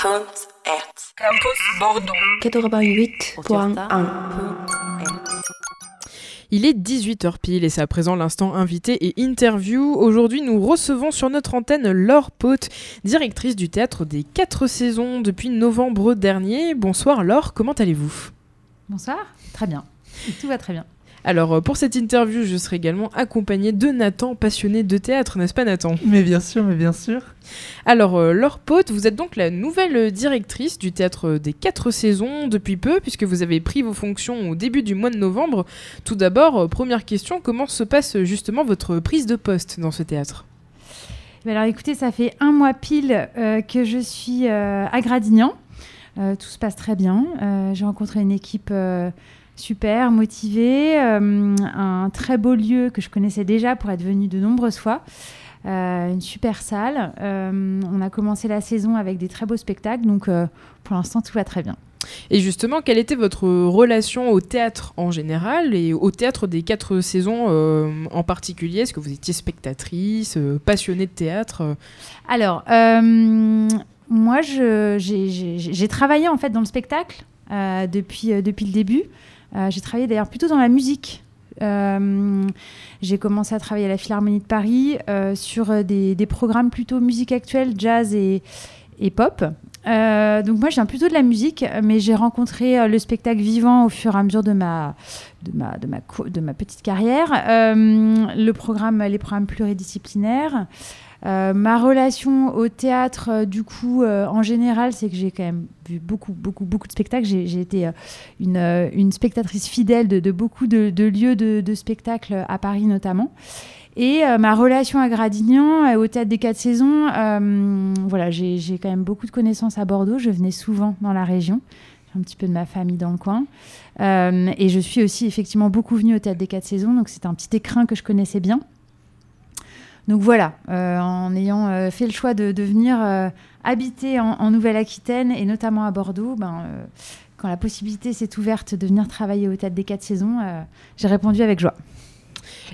Campus Bordeaux. 88.1. Il est 18h pile et c'est à présent l'instant invité et interview. Aujourd'hui, nous recevons sur notre antenne Laure Pote, directrice du théâtre des 4 saisons depuis novembre dernier. Bonsoir Laure, comment allez-vous? Bonsoir, très bien. Tout va très bien. Alors, euh, pour cette interview, je serai également accompagnée de Nathan, passionné de théâtre, n'est-ce pas Nathan? Mais bien sûr, mais bien sûr. Alors, euh, Laure Pote, vous êtes donc la nouvelle directrice du théâtre des 4 saisons depuis peu, puisque vous avez pris vos fonctions au début du mois de novembre. Tout d'abord, euh, première question, comment se passe justement votre prise de poste dans ce théâtre? Alors écoutez, ça fait un mois pile euh, que je suis euh, à Gradignan. Euh, tout se passe très bien. Euh, J'ai rencontré une équipe euh, super motivée, euh, un très beau lieu que je connaissais déjà pour être venue de nombreuses fois. Euh, une super salle. Euh, on a commencé la saison avec des très beaux spectacles, donc euh, pour l'instant tout va très bien. Et justement, quelle était votre relation au théâtre en général et au théâtre des 4 saisons en particulier? Est-ce que vous étiez spectatrice, passionnée de théâtre? Alors, moi, j'ai- travaillé en fait dans le spectacle depuis, depuis le début. Euh, j'ai travaillé d'ailleurs plutôt dans la musique. Euh, j'ai commencé à travailler à la Philharmonie de Paris euh, sur des, programmes plutôt musique actuelle, jazz et, pop. Donc moi, je viens plutôt de la musique, mais j'ai rencontré le spectacle vivant au fur et à mesure de ma, de ma, de ma, de ma petite carrière. Le programme, les programmes pluridisciplinaires. Euh, ma relation au théâtre, euh, du coup, euh, en général, c'est que j'ai quand même vu beaucoup, beaucoup, beaucoup de spectacles. J'ai été une, spectatrice fidèle de, beaucoup de, lieux de, de spectacles à Paris notamment. Et ma relation à Gradignan, au théâtre des quatre saisons, voilà, j'ai quand même beaucoup de connaissances à Bordeaux. Je venais souvent dans la région. Un petit peu de ma famille dans le coin. Et je suis aussi effectivement beaucoup venue au théâtre des quatre saisons. Donc c'est un petit écrin que je connaissais bien. Donc voilà, euh, en ayant euh, fait le choix de, de venir euh, habiter en, en Nouvelle-Aquitaine et notamment à Bordeaux, ben, quand la possibilité s'est ouverte de venir travailler au Théâtre des Quatre Saisons, j'ai répondu avec joie.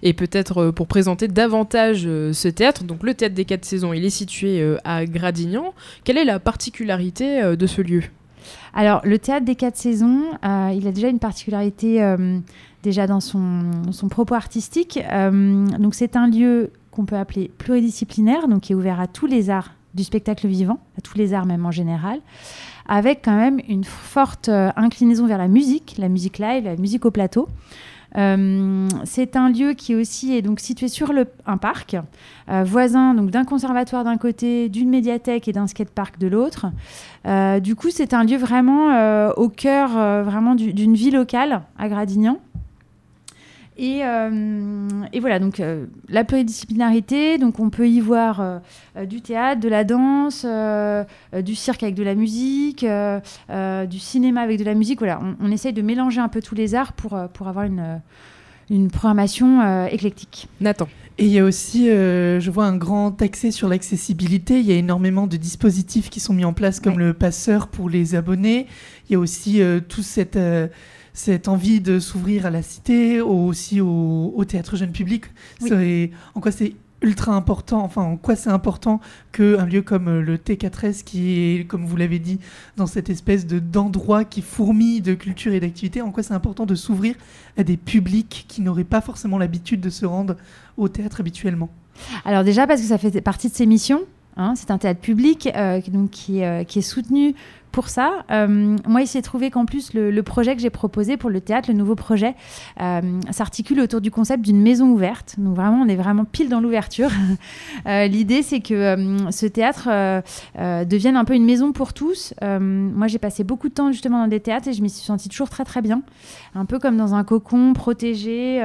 Et peut-être pour présenter davantage ce théâtre, donc le théâtre des 4 saisons, il est situé à Gradignan. Quelle est la particularité de ce lieu? Alors, le Théâtre des Quatre Saisons, euh, il a déjà une particularité euh, déjà dans son, son propos artistique. Euh, donc, c'est un lieu qu'on peut appeler pluridisciplinaire, donc qui est ouvert à tous les arts du spectacle vivant, à tous les arts même en général, avec quand même une forte euh, inclinaison vers la musique, la musique live, la musique au plateau. Euh, c'est un lieu qui aussi est donc situé sur un parc, euh, voisin donc d'un conservatoire d'un côté, d'une médiathèque et d'un skatepark de l'autre. Du coup, c'est un lieu vraiment au cœur vraiment du- d'une vie locale à Gradignan. Et, euh, et voilà, donc euh, la pluridisciplinarité, donc on peut y voir euh, du théâtre, de la danse, euh, euh, du cirque avec de la musique, euh, euh, du cinéma avec de la musique. Voilà, on, on essaye de mélanger un peu tous les arts pour, pour avoir une, une programmation euh, éclectique. Nathan. Et il y a aussi, euh, je vois un grand accès sur l'accessibilité. Il y a énormément de dispositifs qui sont mis en place, comme Ouais. le passeur pour les abonnés. Il y a aussi euh, toute cette, euh, cette envie de s'ouvrir à la cité, au- aussi au, au théâtre jeune public. Oui. En quoi c'est ultra important, enfin en quoi c'est important qu'un lieu comme le T4S, qui est, comme vous l'avez dit, dans cette espèce de d'endroit qui fourmille de culture et d'activité, en quoi c'est important de s'ouvrir à des publics qui n'auraient pas forcément l'habitude de se rendre au théâtre habituellement? Alors déjà parce que ça fait partie de ses missions. hein, c'est un théâtre public euh, donc, qui, euh, qui est soutenu pour ça. Euh, moi, il s'est trouvé qu'en plus, le, projet que j'ai proposé pour le théâtre, le nouveau projet, euh, s'articule autour du concept d'une maison ouverte. Donc vraiment, on est vraiment pile dans l'ouverture. Euh, L'idée, c'est que ce théâtre devienne un peu une maison pour tous. Moi, j'ai passé beaucoup de temps justement dans des théâtres et je m'y suis sentie toujours très très bien. Un peu comme dans un cocon protégé,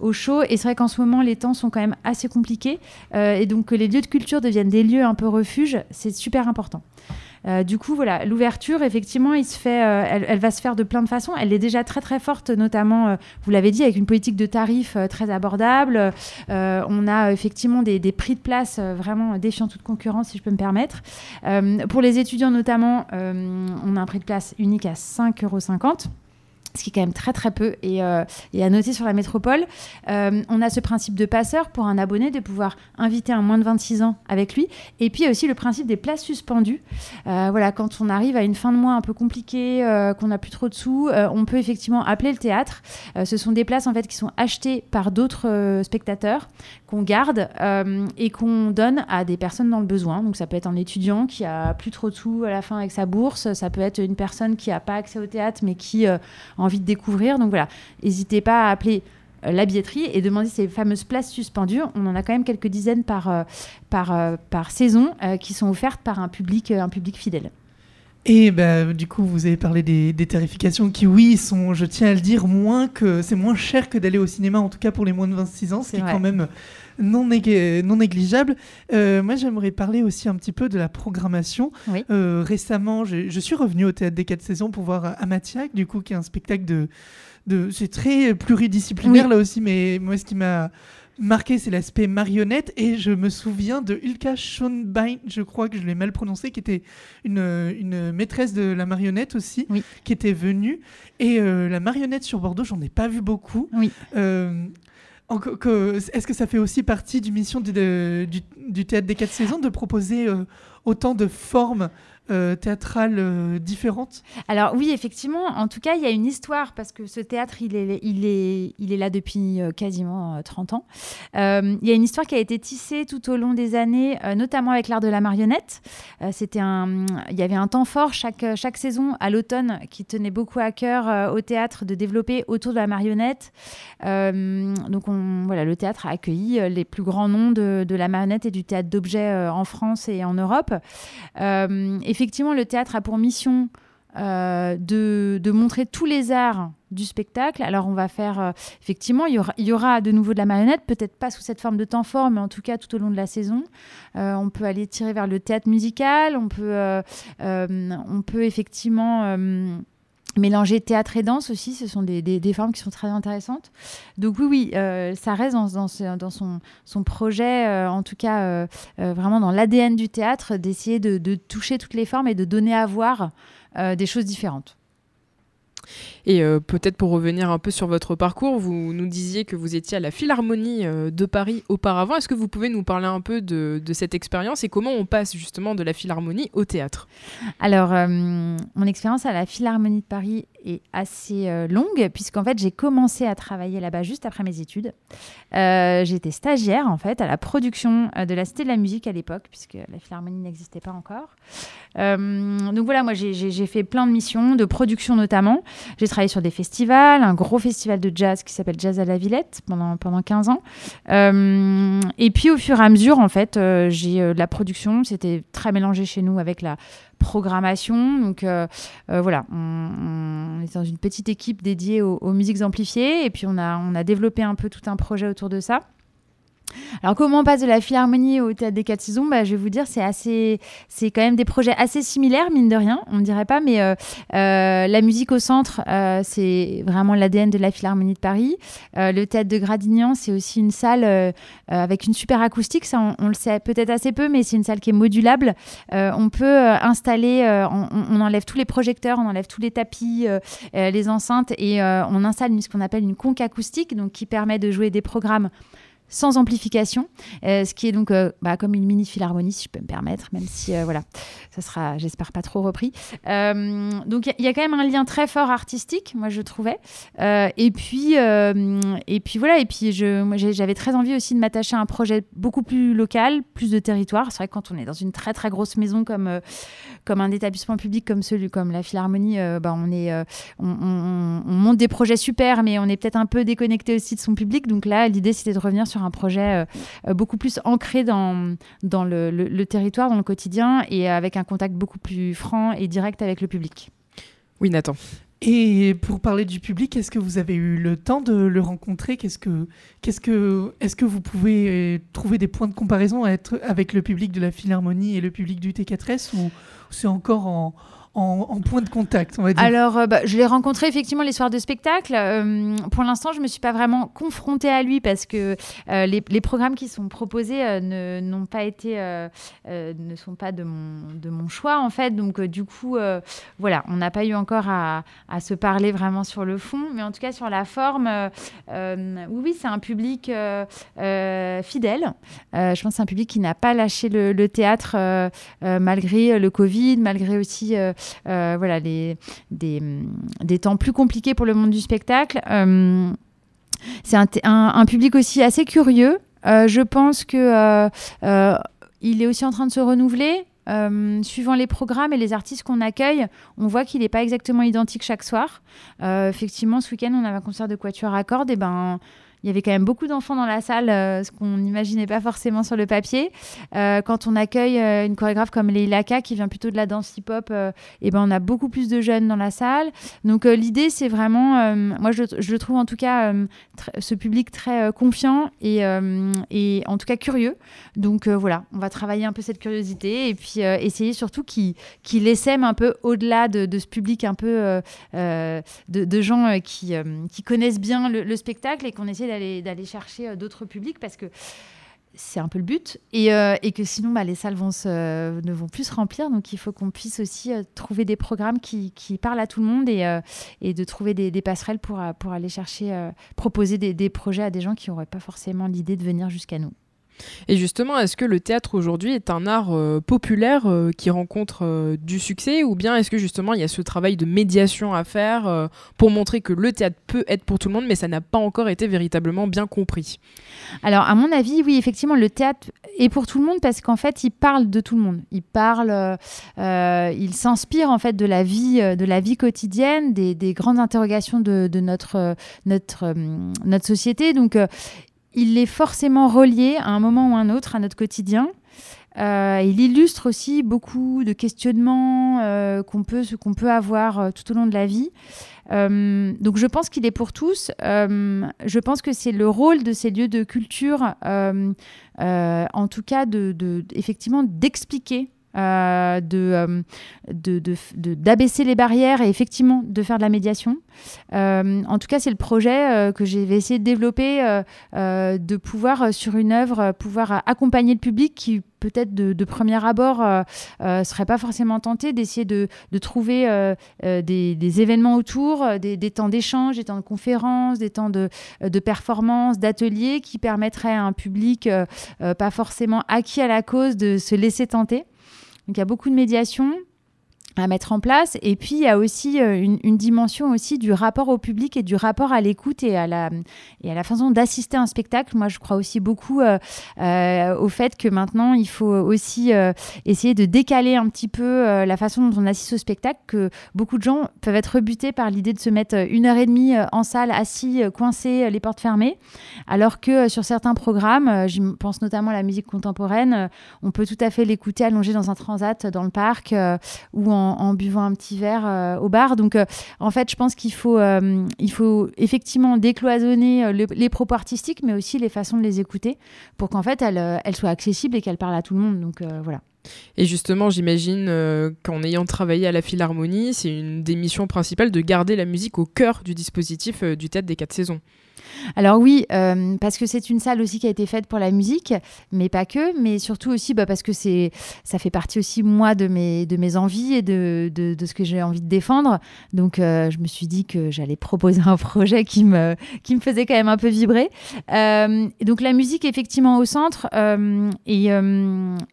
au chaud. Et c'est vrai qu'en ce moment, les temps sont quand même assez compliqués. Et donc que les lieux de culture deviennent des lieux un peu refuge, c'est super important. Euh, du coup, voilà, l'ouverture, effectivement, euh, elle, va se faire de plein de façons. Elle est déjà très très forte, notamment, euh, vous l'avez dit, avec une politique de tarifs très abordable. On a effectivement des, des prix de place vraiment défiant toute concurrence, si je peux me permettre. Pour les étudiants notamment, on a un prix de place unique à 5,50 euros. Ce qui est quand même très très peu et, euh, et à noter sur la métropole. Euh, on a ce principe de passeur pour un abonné de pouvoir inviter un moins de 26 ans avec lui. Et puis il y a aussi le principe des places suspendues. Euh, voilà, quand on arrive à une fin de mois un peu compliquée, qu'on n'a plus trop de sous, on peut effectivement appeler le théâtre. Ce sont des places en fait qui sont achetées par d'autres spectateurs qu'on garde et qu'on donne à des personnes dans le besoin. Donc ça peut être un étudiant qui a plus trop de sous à la fin avec sa bourse, ça peut être une personne qui n'a pas accès au théâtre mais qui envie de découvrir. Donc voilà, n'hésitez pas à appeler euh, la billetterie et demander ces fameuses places suspendues. On en a quand même quelques dizaines par, euh, euh, saison qui sont offertes par un public fidèle. Et bah, du coup, vous avez parlé des, des tarifications qui, oui, sont, je tiens à le dire, moins que c'est moins cher que d'aller au cinéma, en tout cas pour les moins de 26 ans, ce qui est quand même non, nég- non négligeable. Euh, moi, j'aimerais parler aussi un petit peu de la programmation. Oui. Euh, récemment, je suis revenu au Théâtre des 4 saisons pour voir Amatiac, du coup, qui est un spectacle de... de c'est très pluridisciplinaire Oui. là aussi, mais moi, ce qui m'a marqué, c'est l'aspect marionnette. Et je me souviens de Ulka Schonbein, je crois que je l'ai mal prononcé, qui était une, une maîtresse de la marionnette aussi, Oui. qui était venue. Et euh, la marionnette sur Bordeaux, j'en ai pas vu beaucoup. Oui. Euh, Est-ce que ça fait aussi partie du mission du, du théâtre des quatre saisons de proposer euh, autant de formes euh, théâtrales euh, différentes Alors oui, effectivement, en tout cas, il y a une histoire parce que ce théâtre, il est, il est, il est là depuis euh, quasiment euh, 30 ans. Euh, il y a une histoire qui a été tissée tout au long des années, notamment avec l'art de la marionnette. C'était un, il y avait un temps fort chaque, chaque saison à l'automne qui tenait beaucoup à cœur au théâtre de développer autour de la marionnette. Donc on, voilà, le théâtre a accueilli les plus grands noms de, de la marionnette et du théâtre d'objets en France et en Europe. Euh, effectivement, le théâtre a pour mission euh, de, de montrer tous les arts du spectacle. Alors on va faire, euh, effectivement, il y, aura, de nouveau de la marionnette, peut-être pas sous cette forme de temps fort, mais en tout cas tout au long de la saison. Euh, on peut aller tirer vers le théâtre musical, on peut, on peut effectivement... Mélanger théâtre et danse aussi, ce sont des, des- formes qui sont très intéressantes. Donc oui, oui, euh, ça reste dans, dans son, son projet, euh, en tout cas euh, vraiment dans l'ADN du théâtre, d'essayer de, toucher toutes les formes et de donner à voir des choses différentes. Et euh, peut-être pour revenir un peu sur votre parcours, vous nous disiez que vous étiez à la Philharmonie euh, de Paris auparavant. Est-ce que vous pouvez nous parler un peu de, cette expérience et comment on passe justement de la Philharmonie au théâtre? Alors, euh, mon expérience à la Philharmonie de Paris est assez euh, longue, puisqu'en fait, j'ai commencé à travailler là-bas juste après mes études. Euh, J'étais stagiaire, en fait, à la production euh, de la Cité de la Musique à l'époque, puisque la Philharmonie n'existait pas encore. Euh, donc voilà, moi, j'ai- fait plein de missions, de production notamment. J'ai travaillé sur des festivals, un gros festival de jazz qui s'appelle Jazz à la Villette pendant, pendant 15 ans. Et puis, au fur et à mesure, en fait, j'ai de la production. C'était très mélangé chez nous avec la programmation. Donc euh, euh, voilà, on, on est dans une petite équipe dédiée aux, musiques amplifiées et puis on a développé un peu tout un projet autour de ça. Alors comment on passe de la philharmonie au théâtre des quatre saisons? Bah, Je vais vous dire, c'est assez, c'est quand même des projets assez similaires, mine de rien, on ne dirait pas, mais euh, euh, la musique au centre, euh, c'est vraiment l'ADN de la philharmonie de Paris. Le théâtre de Gradignan, c'est aussi une salle avec une super acoustique, ça on, le sait peut-être assez peu, mais c'est une salle qui est modulable. On peut installer, on, on enlève tous les projecteurs, on enlève tous les tapis, les enceintes et on installe ce qu'on appelle une conque acoustique, donc qui permet de jouer des programmes sans amplification, euh, ce qui est donc euh, bah, comme une mini philharmonie, si je peux me permettre, même si euh, voilà, ça sera, j'espère, pas trop repris. Donc il y a- quand même un lien très fort artistique, moi je trouvais. Et puis et puis voilà, et puis j'avais très envie aussi de m'attacher à un projet beaucoup plus local, plus de territoire. C'est vrai que quand on est dans une très très grosse maison comme comme un établissement public comme celui comme la Philharmonie, bah, on est on monte des projets super, mais on est peut-être un peu déconnecté aussi de son public. Donc là, l'idée c'était de revenir sur un projet euh, euh, beaucoup plus ancré dans dans le, le- le territoire, dans le quotidien, et avec un contact beaucoup plus franc et direct avec le public. Oui, Nathan. Et pour parler du public, est-ce que vous avez eu le temps de le rencontrer? Qu'est-ce que, qu'est-ce que, est-ce que vous pouvez euh, trouver des points de comparaison à être avec le public de la Philharmonie et le public du T4S ou c'est encore en, en, point de contact, on va dire Alors, euh, bah, je l'ai rencontré effectivement les soirs de spectacle. Euh, pour l'instant, je ne me suis pas vraiment confrontée à lui parce que euh, les, programmes qui sont proposés ne, sont pas de mon, choix en fait. Donc, du coup, voilà, on n'a pas eu encore à, se parler vraiment sur le fond, mais en tout cas sur la forme, oui, oui, c'est un public fidèle. je pense que c'est un public qui n'a pas lâché le, théâtre malgré le Covid, malgré aussi voilà, les, des, des, temps plus compliqués pour le monde du spectacle. Euh, c'est un, un, public aussi assez curieux. Euh, je pense que il est aussi en train de se renouveler. suivant les programmes et les artistes qu'on accueille, on voit qu'il n'est pas exactement identique chaque soir. effectivement, ce week-end, on avait un concert de Quatuor à cordes, et ben il y avait quand même beaucoup d'enfants dans la salle, euh, ce qu'on n'imaginait pas forcément sur le papier. Euh, quand on accueille euh, une chorégraphe comme Leila K, qui vient plutôt de la danse hip-hop, et eh ben on a beaucoup plus de jeunes dans la salle. Donc l'idée, c'est vraiment, moi je, je, le trouve en tout cas, ce public très confiant et, et, en tout cas curieux. Donc voilà, on va travailler un peu cette curiosité et puis essayer surtout qu'il qu essaime un peu au-delà de, ce public un peu de, gens qui, qui connaissent bien le, le spectacle et qu'on essaie d'aller chercher euh, d'autres publics parce que c'est un peu le but et, euh, que sinon bah, les salles se, ne vont plus se remplir donc il faut qu'on puisse aussi euh, trouver des programmes qui, parlent à tout le monde et, et de trouver des, passerelles pour, aller chercher proposer des, projets à des gens qui n'auraient pas forcément l'idée de venir jusqu'à nous. Et justement, est-ce que le théâtre aujourd'hui est un art euh, populaire euh, qui rencontre euh, du succès ou bien est-ce que justement il y a ce travail de médiation à faire pour montrer que le théâtre peut être pour tout le monde mais ça n'a pas encore été véritablement bien compris? Alors à mon avis, oui, effectivement, le théâtre est pour tout le monde parce qu'en fait il parle de tout le monde. Il parle, il s'inspire en fait de la vie, de la vie quotidienne, des, des grandes interrogations de, de notre, notre, notre société. Donc il est forcément relié à un moment ou un autre à notre quotidien. Euh, il illustre aussi beaucoup de questionnements euh, qu'on peut, peut avoir euh, tout au long de la vie. donc je pense qu'il est pour tous. je pense que c'est le rôle de ces lieux de culture, en tout cas, de effectivement d'expliquer euh, de, d'abaisser les barrières et effectivement de faire de la médiation. Euh, en tout cas, c'est le projet que j'ai essayé de développer, de pouvoir, sur une œuvre, pouvoir accompagner le public qui peut-être de, premier abord ne serait pas forcément tenté d'essayer de, trouver des, événements autour, des, des temps d'échange, des temps de conférences, des temps de, de performances, d'ateliers qui permettraient à un public pas forcément acquis à la cause de se laisser tenter. Donc il y a beaucoup de médiation, à mettre en place. Et puis, il y a aussi euh, une, dimension aussi du rapport au public et du rapport à l'écoute et, à la, et à la façon d'assister à un spectacle. Moi, je crois aussi beaucoup euh, euh, au fait que maintenant, il faut aussi essayer de décaler un petit peu la façon dont on assiste au spectacle, que beaucoup de gens peuvent être rebutés par l'idée de se mettre une heure et demie en salle, assis, coincés, les portes fermées, alors que sur certains programmes, je pense notamment à la musique contemporaine, on peut tout à fait l'écouter allongé dans un transat dans le parc ou en en, buvant un petit verre euh, au bar. Donc, euh, en fait, je pense qu'il faut, euh, il faut effectivement décloisonner les propos artistiques, mais aussi les façons de les écouter pour qu'en fait, elles, soient accessibles et qu'elles parlent à tout le monde. Donc, voilà. Et justement, j'imagine qu'en ayant travaillé à la Philharmonie, c'est une des missions principales de garder la musique au cœur du dispositif du théâtre des quatre saisons. Alors oui, euh, parce que c'est une salle aussi qui a été faite pour la musique, mais pas que, mais surtout aussi bah, parce que c'est, ça fait partie aussi moi de mes, envies et de, ce que j'ai envie de défendre. Donc euh, je me suis dit que j'allais proposer un projet qui me, faisait quand même un peu vibrer. Euh, donc la musique effectivement au centre et,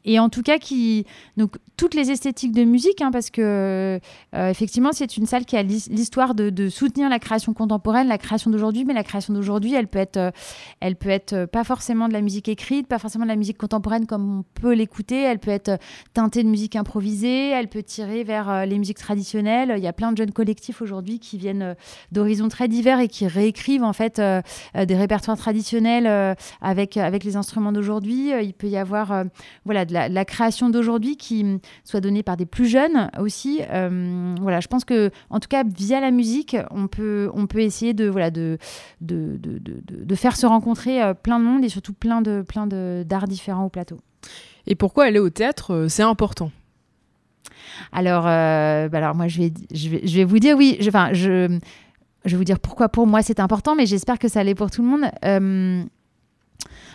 et en tout cas qui donc toutes les esthétiques de musique, hein, parce que effectivement c'est une salle qui a l'histoire de, de soutenir la création contemporaine, la création d'aujourd'hui, mais la création d'aujourd'hui aujourd'hui, elle peut être, euh, elle peut être euh, pas forcément de la musique écrite, pas forcément de la musique contemporaine comme on peut l'écouter. Elle peut être euh, teintée de musique improvisée. Elle peut tirer vers les musiques traditionnelles. Il y a plein de jeunes collectifs aujourd'hui qui viennent d'horizons très divers et qui réécrivent en fait des répertoires traditionnels avec avec les instruments d'aujourd'hui. Il peut y avoir voilà de la, création d'aujourd'hui qui mm, soit donnée par des plus jeunes aussi. voilà, je pense que en tout cas via la musique, on peut on peut essayer de voilà de de, faire se rencontrer euh, plein de monde et surtout plein de plein d'arts différents au plateau. Et pourquoi aller au théâtre, euh, c'est important? Alors, bah alors moi, je vais, je vais, je vais vous dire oui. Je, enfin, je, je vais vous dire pourquoi pour moi c'est important, mais j'espère que ça l'est pour tout le monde.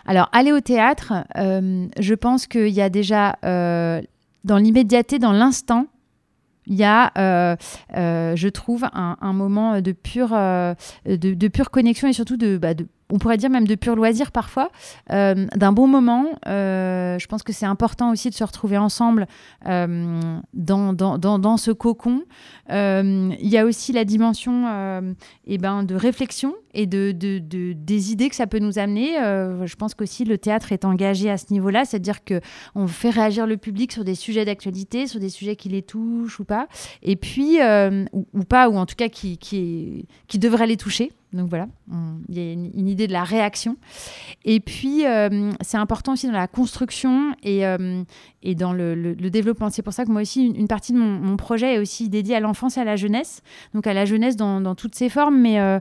alors, aller au théâtre, je pense qu'il y a déjà dans l'immédiateté, dans l'instant, il y a, euh, euh, je trouve, un, moment de pure, euh, de, pure connexion et surtout de, bah, de on pourrait dire même de pur loisir parfois, euh, d'un bon moment. Euh, je pense que c'est important aussi de se retrouver ensemble euh, dans, dans, dans, ce cocon. Il y a aussi la dimension eh ben, de réflexion et de, de, de, des idées que ça peut nous amener. je pense qu'aussi le théâtre est engagé à ce niveau-là, c'est-à-dire qu'on fait réagir le public sur des sujets d'actualité, sur des sujets qui les touchent ou pas, et puis, ou, ou, pas, ou en tout cas qui, qui, qui devraient les toucher. Donc voilà, il y a une, idée de la réaction. Et puis, euh, c'est important aussi dans la construction et, euh, et dans le, développement. C'est pour ça que moi aussi, une, partie de mon, projet est aussi dédiée à l'enfance et à la jeunesse. Donc à la jeunesse dans, toutes ses formes, mais euh,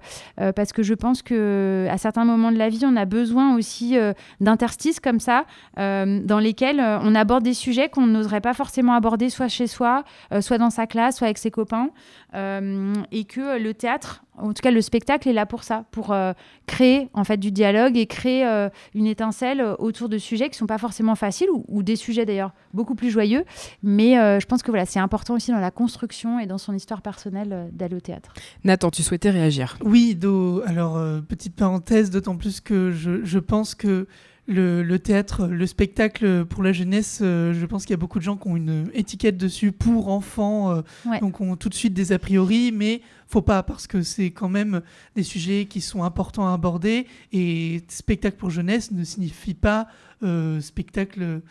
parce que je pense qu'à certains moments de la vie, on a besoin aussi d'interstices comme ça, dans lesquels on aborde des sujets qu'on n'oserait pas forcément aborder, soit chez soi, soit dans sa classe, soit avec ses copains. et que le théâtre, en tout cas le spectacle est là pour ça, pour euh, créer en fait du dialogue et créer euh, une étincelle euh, autour de sujets qui sont pas forcément faciles ou, des sujets d'ailleurs beaucoup plus joyeux. Mais je pense que voilà, c'est important aussi dans la construction et dans son histoire personnelle d'aller au théâtre. Nathan, tu souhaitais réagir Oui, Do, alors petite parenthèse, d'autant plus que je, je pense que le, théâtre, le spectacle pour la jeunesse, euh, je pense qu'il y a beaucoup de gens qui ont une étiquette dessus pour enfants, euh, donc ont tout de suite des a priori, mais faut pas parce que c'est quand même des sujets qui sont importants à aborder et spectacle pour jeunesse ne signifie pas euh, spectacle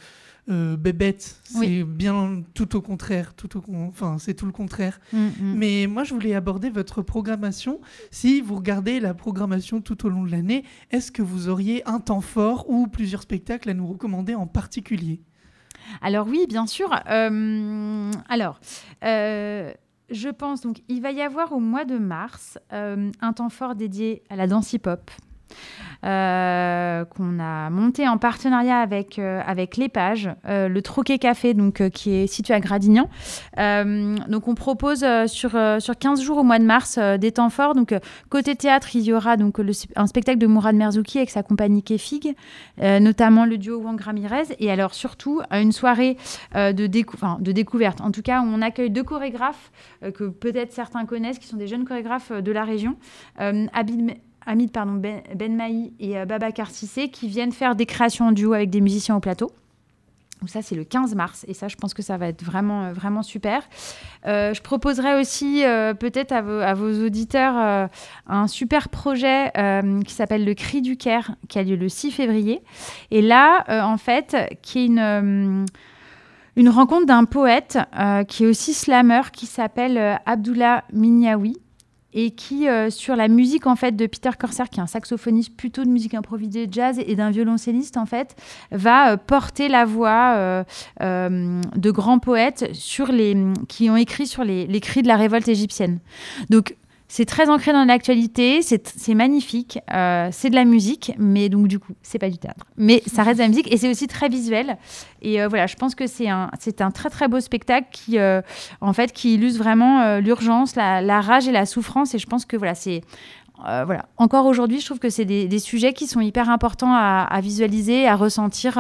euh, bébête. C'est bien tout au contraire. Tout au enfin, c'est tout le contraire. Mm, mm. Mais moi, je voulais aborder votre programmation. Si vous regardez la programmation tout au long de l'année, est-ce que vous auriez un temps fort ou plusieurs spectacles à nous recommander en particulier? Alors oui, bien sûr. Euh, alors. Euh, je pense donc il va y avoir au mois de mars un temps fort dédié à la danse hip-hop. Euh, qu'on a monté en partenariat avec, euh, avec l'EPAGE, euh, le Troquet Café, donc, qui est situé à Gradignan. donc on propose sur, sur 15 jours au mois de mars des temps forts. Donc côté théâtre, il y aura donc un spectacle de Mourad Merzouki avec sa compagnie Kefig, notamment le duo Wang Ramirez. Et alors surtout une soirée de, de découverte. En tout cas, on accueille deux chorégraphes que peut-être certains connaissent, qui sont des jeunes chorégraphes de la région. Abid Hamid pardon, Ben, ben Maï et euh, Baba Sissé qui viennent faire des créations en duo avec des musiciens au plateau. Donc ça, c'est le 15 mars. Et ça, je pense que ça va être vraiment, euh, vraiment super. Euh, je proposerai aussi peut-être à, à vos, auditeurs un super projet qui s'appelle Le Cri du Caire, qui a lieu le 6 février. Et là, en fait, qui est une une rencontre d'un poète qui est aussi slammer, qui s'appelle Abdullah Minyawi et qui, euh, sur la musique en fait de Peter Corsair, qui est un saxophoniste plutôt de musique improvisée jazz et d'un violoncelliste en fait, va euh, porter la voix euh, de grands poètes sur les, qui ont écrit sur les, cris de la révolte égyptienne. C'est très ancré dans l'actualité, c'est magnifique, euh, c'est de la musique, mais donc du coup, c'est pas du théâtre. Mais ça reste de la musique et c'est aussi très visuel. Et euh, voilà, je pense que c'est un, très très beau spectacle qui, euh, en fait, qui illustre vraiment l'urgence, la, rage et la souffrance. Et je pense que voilà, c'est voilà. Encore aujourd'hui, je trouve que c'est des, sujets qui sont hyper importants à, visualiser, à ressentir,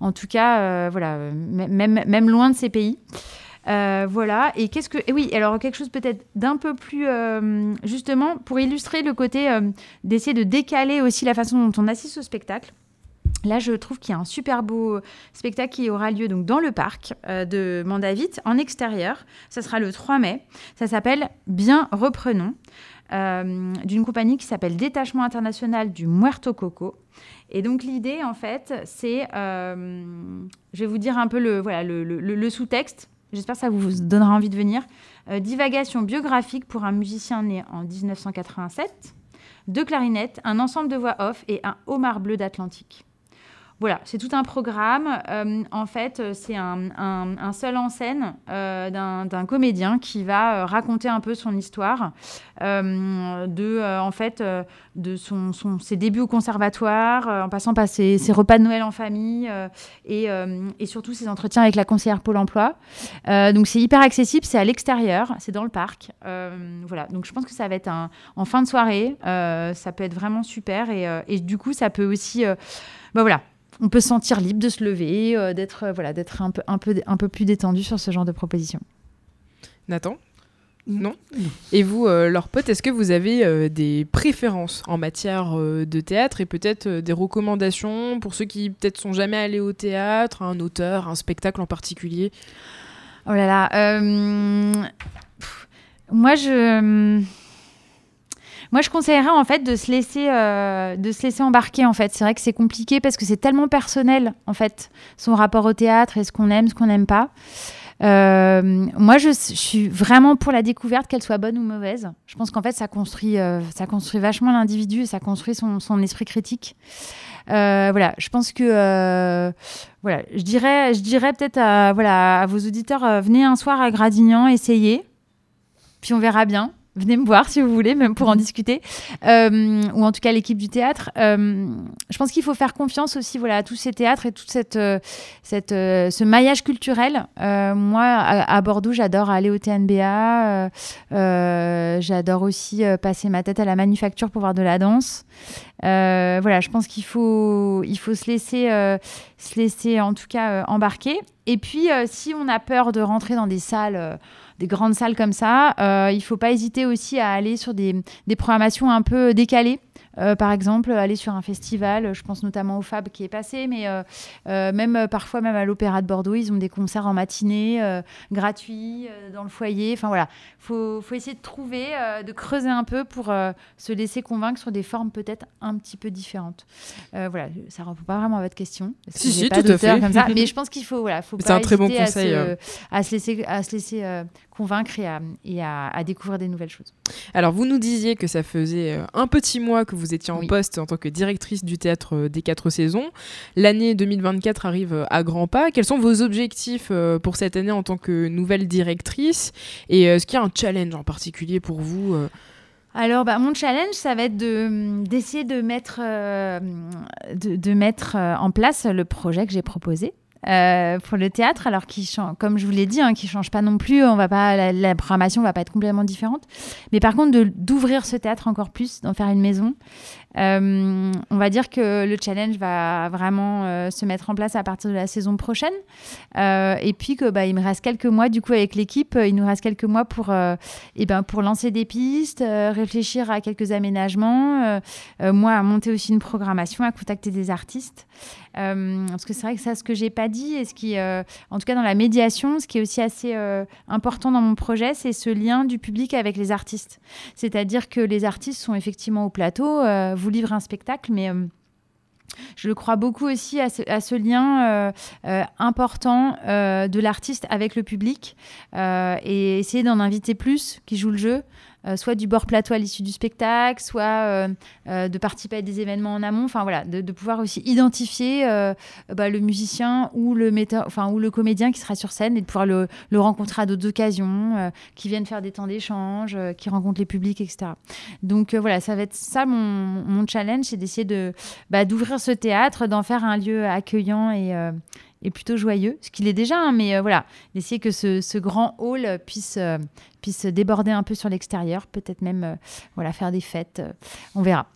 en tout cas, voilà, même loin de ces pays. Euh, voilà. Et qu'est-ce que. oui, alors quelque chose peut-être d'un peu plus. Euh, justement, pour illustrer le côté euh, d'essayer de décaler aussi la façon dont on assiste au spectacle. Là, je trouve qu'il y a un super beau spectacle qui aura lieu donc dans le parc de Mandavit, en extérieur. Ça sera le 3 mai. Ça s'appelle Bien reprenons, d'une compagnie qui s'appelle Détachement international du Muerto Coco. Et donc l'idée, en fait, c'est, je vais vous dire un peu le sous-texte. J'espère que ça vous donnera envie de venir. Euh, divagation biographique pour un musicien né en 1987, deux clarinettes, un ensemble de voix off et un homard bleu d'Atlantique. Voilà, c'est tout un programme. Euh, en fait, c'est un, seul en scène euh, d'un comédien qui va euh, raconter un peu son histoire, de, en fait, de ses débuts au conservatoire, en passant par ses, repas de Noël en famille et, surtout ses entretiens avec la conseillère Pôle Emploi. donc c'est hyper accessible, c'est à l'extérieur, c'est dans le parc. voilà, donc je pense que ça va être un, en fin de soirée, ça peut être vraiment super et, et du coup ça peut aussi, ben voilà on peut se sentir libre de se lever, euh, d'être euh, voilà, d'être un peu, un, peu, un peu plus détendu sur ce genre de proposition. Nathan non. Et vous, euh, leur pote, est-ce que vous avez des préférences en matière de théâtre et peut-être des recommandations pour ceux qui peut-être sont jamais allés au théâtre, un auteur, un spectacle en particulier? Oh là là. moi, je moi, je conseillerais en fait de se laisser, euh, de se laisser embarquer. En fait, c'est vrai que c'est compliqué parce que c'est tellement personnel en fait son rapport au théâtre et ce qu'on aime, ce qu'on n'aime pas. Euh, moi, je, suis vraiment pour la découverte, qu'elle soit bonne ou mauvaise. Je pense qu'en fait, ça construit, euh, ça construit vachement l'individu et ça construit son, esprit critique. voilà, je pense que voilà, je dirais, je dirais peut-être voilà à vos auditeurs, venez un soir à Gradignan, essayez, puis on verra bien venez me voir si vous voulez, même pour en mhm. discuter, euh, ou en tout cas l'équipe du théâtre. Euh, je pense qu'il faut faire confiance aussi voilà, à tous ces théâtres et tout cette, euh, cette, ce maillage culturel. moi, à, Bordeaux, j'adore aller au TNBA, j'adore aussi passer ma tête à la manufacture pour voir de la danse. voilà, je pense qu'il faut, il faut se laisser, se laisser en tout cas embarquer. Et puis, si on a peur de rentrer dans des salles des grandes salles comme ça, euh, il faut pas hésiter aussi à aller sur des, des programmations un peu décalées. Euh, par exemple, aller sur un festival, je pense notamment au Fab qui est passé, mais euh, euh, même parfois même à l'Opéra de Bordeaux, ils ont des concerts en matinée gratuits dans le foyer. Enfin voilà, faut, faut essayer de trouver, de creuser un peu pour se laisser convaincre sur des formes peut-être un petit peu différentes. voilà, ça répond pas vraiment à votre question. Si, si, tout à fait. Comme ça, mais je pense qu'il faut, voilà, faut pas un très bon conseil, à, se, à se laisser, à se laisser convaincre et, à, à, découvrir des nouvelles choses. Alors, vous nous disiez que ça faisait un petit mois que vous étiez en poste en tant que directrice du théâtre euh, des quatre saisons. L'année 2024 arrive euh, à grands pas. Quels sont vos objectifs euh, pour cette année en tant que nouvelle directrice? Et est-ce qu'il y a un challenge en particulier pour vous alors, bah, mon challenge, ça va être d'essayer de, mettre, de, de, mettre en place le projet que j'ai proposé. Euh, pour le théâtre, alors qui comme je vous l'ai dit, hein, qui change pas non plus. On va pas, la, programmation va pas être complètement différente, mais par contre d'ouvrir ce théâtre encore plus, d'en faire une maison. Euh, on va dire que le challenge va vraiment euh, se mettre en place à partir de la saison prochaine, et puis que bah, il me reste quelques mois du coup avec l'équipe. Il nous reste quelques mois pour, et ben pour lancer des pistes, réfléchir à quelques aménagements, moi à monter aussi une programmation, à contacter des artistes. Euh, parce que c'est vrai que ça, ce que j'ai pas dit, et ce qui, euh, en tout cas dans la médiation, ce qui est aussi assez euh, important dans mon projet, c'est ce lien du public avec les artistes. C'est-à-dire que les artistes sont effectivement au plateau, vous livrez un spectacle, mais je crois beaucoup aussi à ce, lien important de l'artiste avec le public et essayer d'en inviter plus qui jouent le jeu. Euh, soit du bord plateau à l'issue du spectacle, soit euh, euh, de participer à des événements en amont. Enfin voilà, de, pouvoir aussi identifier bah, le musicien ou le ou le comédien qui sera sur scène et de pouvoir le, rencontrer à d'autres occasions, qui viennent faire des temps d'échange, qui rencontrent les publics, etc. Donc voilà, ça va être ça mon, challenge, c'est d'essayer de bah, d'ouvrir ce théâtre, d'en faire un lieu accueillant et est plutôt joyeux, ce qu'il est déjà, hein, mais euh, voilà, d'essayer que ce, grand hall puisse, euh, puisse déborder un peu sur l'extérieur, peut-être même euh, voilà, faire des fêtes, on verra.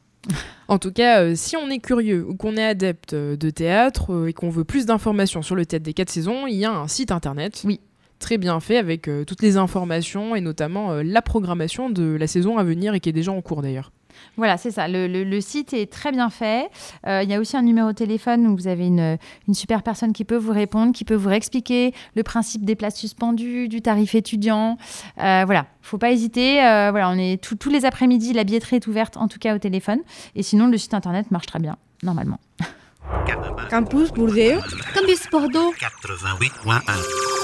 En tout cas, si on est curieux ou qu'on est adepte de théâtre et qu'on veut plus d'informations sur le théâtre des quatre saisons, il y a un site internet. Oui. Très bien fait avec toutes les informations et notamment la programmation de la saison à venir et qui est déjà en cours d'ailleurs. Voilà, c'est ça. Le, site est très bien fait. Euh, il y a aussi un numéro de téléphone où vous avez une, super personne qui peut vous répondre, qui peut vous expliquer le principe des places suspendues, du tarif étudiant. Euh, voilà, faut pas hésiter. Euh, voilà, on est tous les après-midi, la billetterie est ouverte, en tout cas au téléphone. Et sinon, le site internet marche très bien, normalement. Campus Bordeaux. Campus Bordeaux. 88.1.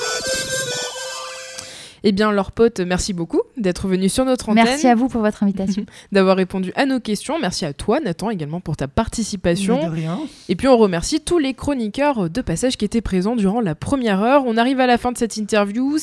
Eh bien, leur pote, merci beaucoup d'être venu sur notre antenne. Merci à vous pour votre invitation. d'avoir répondu à nos questions. Merci à toi, Nathan, également pour ta participation. de rien. Et puis on remercie tous les chroniqueurs de passage qui étaient présents durant la première heure. On arrive à la fin de cette interview.